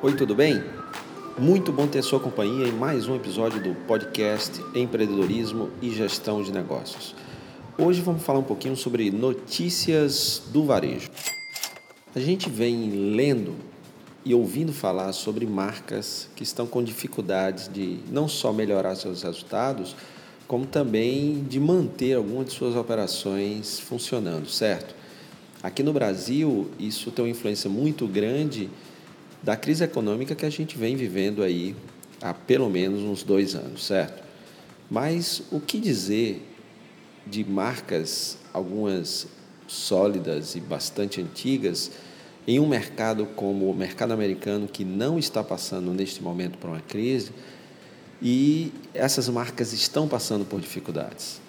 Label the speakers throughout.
Speaker 1: Oi, tudo bem? Muito bom ter sua companhia em mais um episódio do podcast Empreendedorismo e Gestão de Negócios. Hoje vamos falar um pouquinho sobre notícias do varejo. A gente vem lendo e ouvindo falar sobre marcas que estão com dificuldades de não só melhorar seus resultados, como também de manter algumas de suas operações funcionando, certo? Aqui no Brasil, isso tem uma influência muito grande da crise econômica que a gente vem vivendo aí há pelo menos uns dois anos, certo? Mas o que dizer de marcas, algumas sólidas e bastante antigas, em um mercado como o mercado americano, que não está passando neste momento por uma crise, e essas marcas estão passando por dificuldades.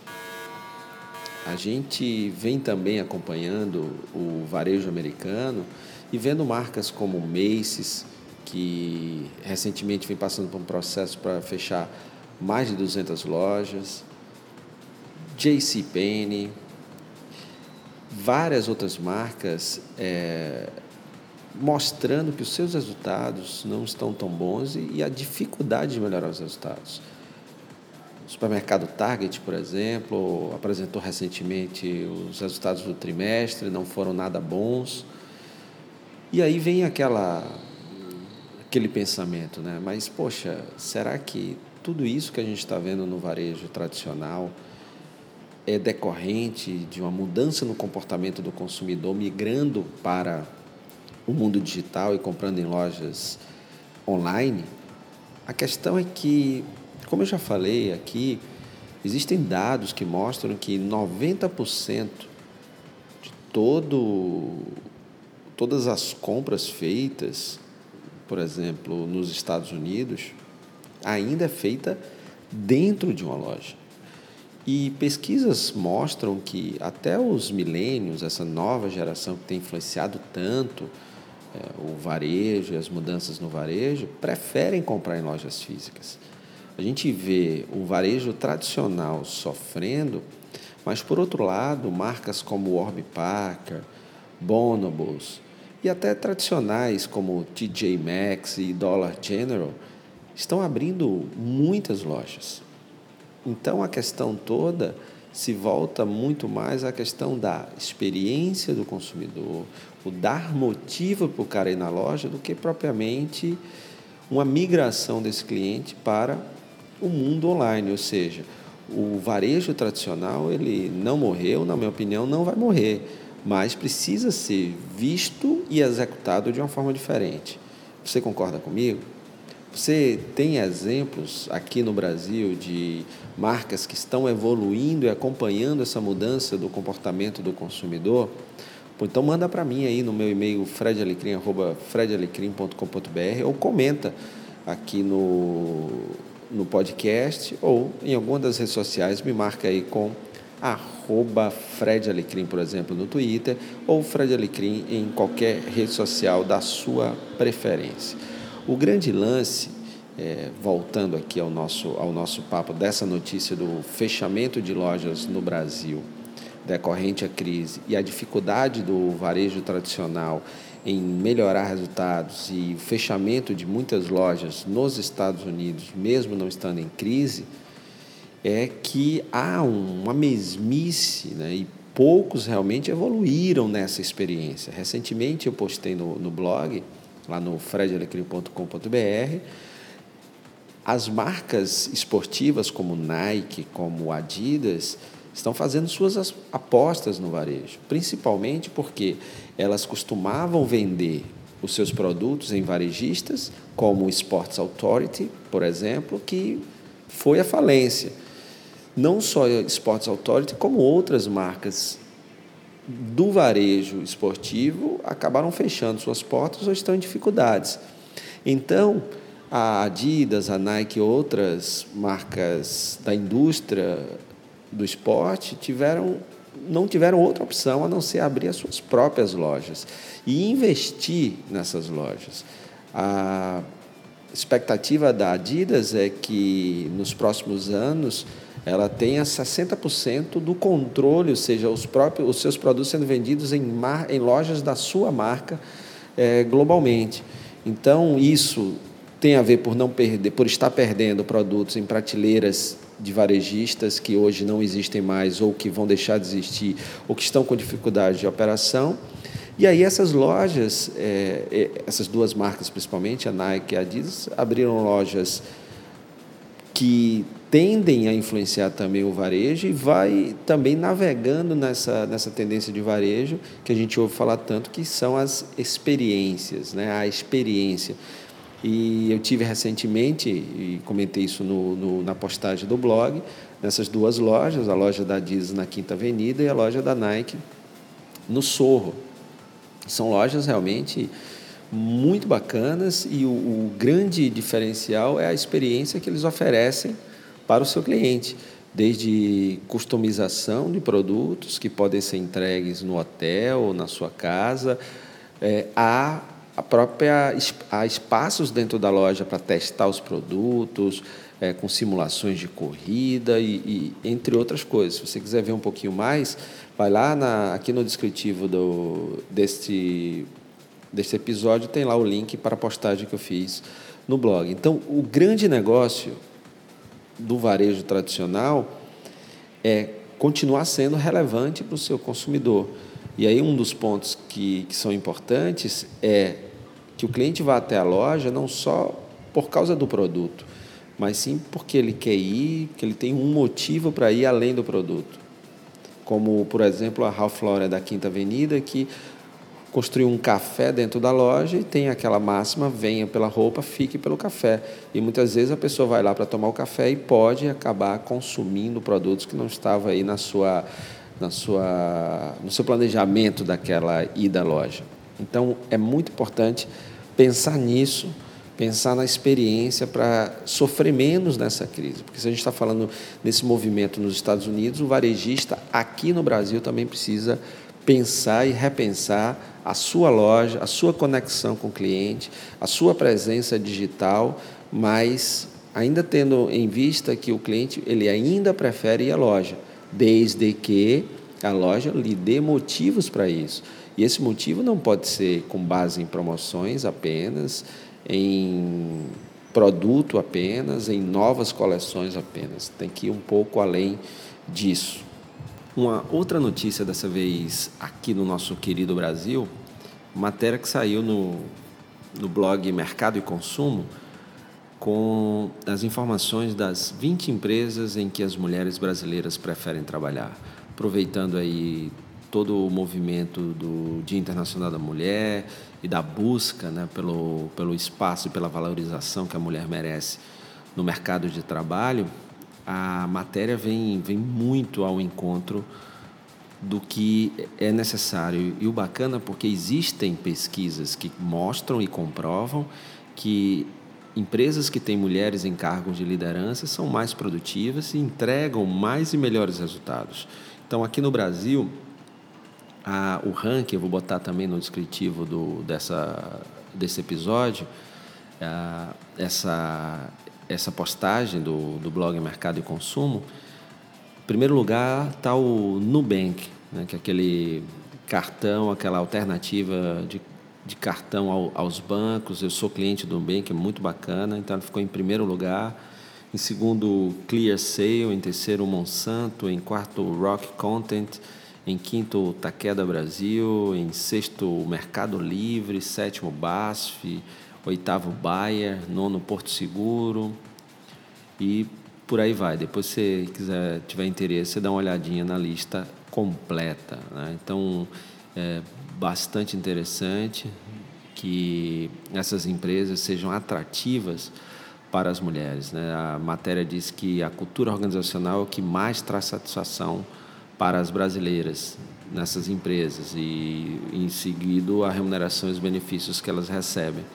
Speaker 1: A gente vem também acompanhando o varejo americano e vendo marcas como Macy's, que recentemente vem passando por um processo para fechar mais de 200 lojas, JCPenney, várias outras marcas é, mostrando que os seus resultados não estão tão bons e, e a dificuldade de melhorar os resultados. O supermercado Target, por exemplo, apresentou recentemente os resultados do trimestre, não foram nada bons. E aí vem aquela aquele pensamento, né? Mas poxa, será que tudo isso que a gente está vendo no varejo tradicional é decorrente de uma mudança no comportamento do consumidor migrando para o mundo digital e comprando em lojas online? A questão é que como eu já falei aqui, existem dados que mostram que 90% de todo, todas as compras feitas, por exemplo, nos Estados Unidos, ainda é feita dentro de uma loja. E pesquisas mostram que até os milênios, essa nova geração que tem influenciado tanto é, o varejo e as mudanças no varejo, preferem comprar em lojas físicas. A gente vê o varejo tradicional sofrendo, mas por outro lado, marcas como Warby Parker, Bonobos e até tradicionais como TJ Maxx e Dollar General estão abrindo muitas lojas. Então a questão toda se volta muito mais à questão da experiência do consumidor, o dar motivo para o cara ir na loja, do que propriamente uma migração desse cliente para o mundo online, ou seja, o varejo tradicional ele não morreu, na minha opinião, não vai morrer, mas precisa ser visto e executado de uma forma diferente. Você concorda comigo? Você tem exemplos aqui no Brasil de marcas que estão evoluindo e acompanhando essa mudança do comportamento do consumidor? Então manda para mim aí no meu e-mail fredalecrim@fredalecrim.com.br ou comenta aqui no no podcast ou em alguma das redes sociais, me marca aí com arroba Fred Alecrim, por exemplo, no Twitter, ou Fred Alecrim em qualquer rede social da sua preferência. O grande lance, é, voltando aqui ao nosso, ao nosso papo dessa notícia do fechamento de lojas no Brasil, decorrente à crise, e a dificuldade do varejo tradicional em melhorar resultados e o fechamento de muitas lojas nos Estados Unidos, mesmo não estando em crise, é que há uma mesmice né, e poucos realmente evoluíram nessa experiência. Recentemente eu postei no, no blog, lá no fredalecrim.com.br, as marcas esportivas como Nike, como Adidas, estão fazendo suas apostas no varejo, principalmente porque elas costumavam vender os seus produtos em varejistas, como o Sports Authority, por exemplo, que foi à falência. Não só Sports Authority, como outras marcas do varejo esportivo acabaram fechando suas portas ou estão em dificuldades. Então, a Adidas, a Nike e outras marcas da indústria do esporte tiveram não tiveram outra opção a não ser abrir as suas próprias lojas e investir nessas lojas. A expectativa da Adidas é que nos próximos anos ela tenha 60% do controle, ou seja, os próprios os seus produtos sendo vendidos em, mar, em lojas da sua marca é, globalmente. Então, isso tem a ver por não perder, por estar perdendo produtos em prateleiras de varejistas que hoje não existem mais ou que vão deixar de existir ou que estão com dificuldade de operação. E aí essas lojas, é, é essas duas marcas principalmente, a Nike e a Adidas, abriram lojas que tendem a influenciar também o varejo e vai também navegando nessa, nessa tendência de varejo que a gente ouve falar tanto, que são as experiências, né? a experiência. E eu tive recentemente, e comentei isso no, no, na postagem do blog, nessas duas lojas, a loja da Adidas na Quinta Avenida e a loja da Nike no Sorro. São lojas realmente muito bacanas e o, o grande diferencial é a experiência que eles oferecem para o seu cliente, desde customização de produtos que podem ser entregues no hotel, na sua casa, é, a a própria há espaços dentro da loja para testar os produtos, é, com simulações de corrida e, e, entre outras coisas. Se você quiser ver um pouquinho mais, vai lá na, aqui no descritivo do, deste, deste episódio, tem lá o link para a postagem que eu fiz no blog. Então, o grande negócio do varejo tradicional é continuar sendo relevante para o seu consumidor. E aí um dos pontos que, que são importantes é que o cliente vá até a loja não só por causa do produto, mas sim porque ele quer ir, que ele tem um motivo para ir além do produto. Como, por exemplo, a Ralph Lauren da Quinta Avenida, que construiu um café dentro da loja e tem aquela máxima: venha pela roupa, fique pelo café. E muitas vezes a pessoa vai lá para tomar o café e pode acabar consumindo produtos que não estavam aí na sua, na sua, no seu planejamento daquela ida à loja. Então é muito importante pensar nisso, pensar na experiência para sofrer menos nessa crise. Porque se a gente está falando nesse movimento nos Estados Unidos, o varejista aqui no Brasil também precisa pensar e repensar a sua loja, a sua conexão com o cliente, a sua presença digital, mas ainda tendo em vista que o cliente ele ainda prefere ir à loja, desde que a loja lhe dê motivos para isso. E esse motivo não pode ser com base em promoções apenas, em produto apenas, em novas coleções apenas. Tem que ir um pouco além disso. Uma outra notícia dessa vez aqui no nosso querido Brasil, matéria que saiu no, no blog Mercado e Consumo, com as informações das 20 empresas em que as mulheres brasileiras preferem trabalhar. Aproveitando aí todo o movimento do Dia Internacional da Mulher e da busca né, pelo, pelo espaço e pela valorização que a mulher merece no mercado de trabalho, a matéria vem, vem muito ao encontro do que é necessário. E o bacana porque existem pesquisas que mostram e comprovam que empresas que têm mulheres em cargos de liderança são mais produtivas e entregam mais e melhores resultados. Então, aqui no Brasil, a, o ranking, eu vou botar também no descritivo do, dessa, desse episódio, a, essa, essa postagem do, do blog Mercado e Consumo, em primeiro lugar está o Nubank, né, que é aquele cartão, aquela alternativa de, de cartão ao, aos bancos. Eu sou cliente do Nubank, é muito bacana, então ele ficou em primeiro lugar. Em segundo, Clear Sale. Em terceiro, Monsanto. Em quarto, Rock Content. Em quinto, Taqueda Brasil. Em sexto, Mercado Livre. Sétimo, BASF. Oitavo, Bayer. Nono, Porto Seguro. E por aí vai. Depois, se quiser, tiver interesse, você dá uma olhadinha na lista completa. Né? Então, é bastante interessante que essas empresas sejam atrativas para as mulheres. Né? A matéria diz que a cultura organizacional é o que mais traz satisfação para as brasileiras nessas empresas e, em seguida, a remuneração e os benefícios que elas recebem.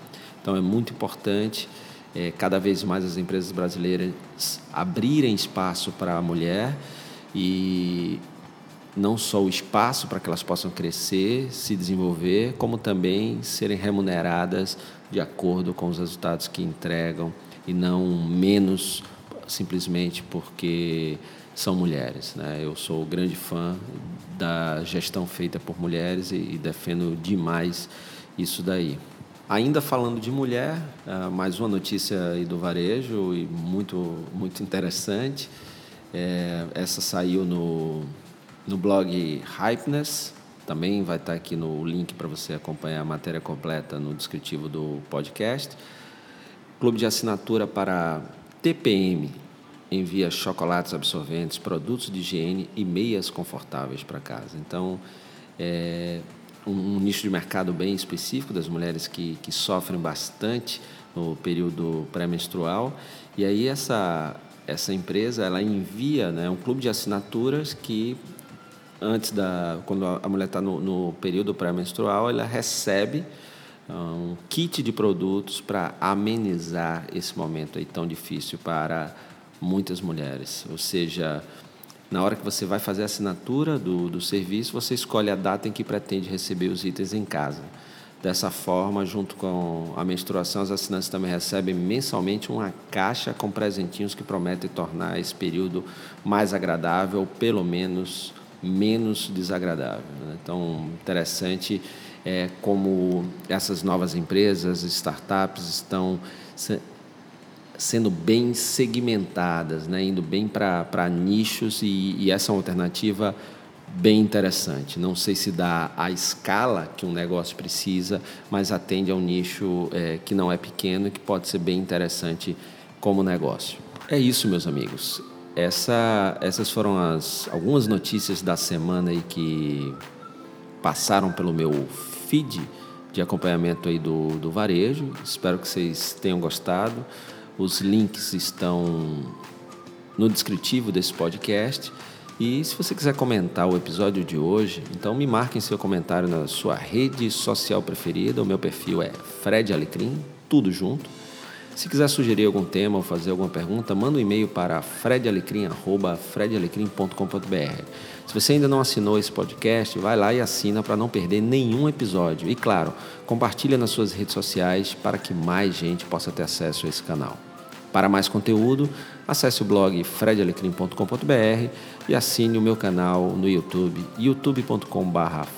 Speaker 1: Então, é muito importante é, cada vez mais as empresas brasileiras abrirem espaço para a mulher e não só o espaço para que elas possam crescer, se desenvolver, como também serem remuneradas de acordo com os resultados que entregam e não menos simplesmente porque são mulheres. Né? Eu sou grande fã da gestão feita por mulheres e, e defendo demais isso daí. Ainda falando de mulher, uh, mais uma notícia do varejo e muito, muito interessante. É, essa saiu no, no blog Hypeness, também vai estar aqui no link para você acompanhar a matéria completa no descritivo do podcast. Clube de assinatura para TPM envia chocolates absorventes, produtos de higiene e meias confortáveis para casa. Então, é, um, um, nicho de mercado bem específico das mulheres que, que sofrem bastante no período pré-menstrual. E aí essa, essa empresa ela envia né, um clube de assinaturas que antes da quando a mulher está no, no, período pré-menstrual ela recebe um kit de produtos para amenizar esse momento aí tão difícil para muitas mulheres ou seja na hora que você vai fazer a assinatura do, do serviço, você escolhe a data em que pretende receber os itens em casa. Dessa forma, junto com a menstruação, os assinantes também recebem mensalmente uma caixa com presentinhos que prometem tornar esse período mais agradável, ou pelo menos menos desagradável. Né? Então, interessante é como essas novas empresas, startups estão sendo bem segmentadas, né? indo bem para nichos e, e, essa é uma alternativa bem interessante. Não sei se dá a escala que um negócio precisa, mas atende a um nicho é, que não é pequeno e que pode ser bem interessante como negócio. É isso, meus amigos. Essa, essas foram as algumas notícias da semana aí que passaram pelo meu feed de acompanhamento aí do, do varejo. Espero que vocês tenham gostado. Os links estão no descritivo desse podcast. E se você quiser comentar o episódio de hoje, então me marque em seu comentário na sua rede social preferida. O meu perfil é Fred Alecrim, tudo junto. Se quiser sugerir algum tema ou fazer alguma pergunta, manda um e-mail para fredalecrim.com.br. Se você ainda não assinou esse podcast, vai lá e assina para não perder nenhum episódio. E claro, compartilha nas suas redes sociais para que mais gente possa ter acesso a esse canal. Para mais conteúdo, acesse o blog fredalecrim.com.br e assine o meu canal no YouTube, youtube.com.br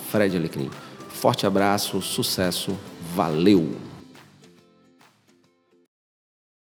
Speaker 1: Forte abraço, sucesso, valeu!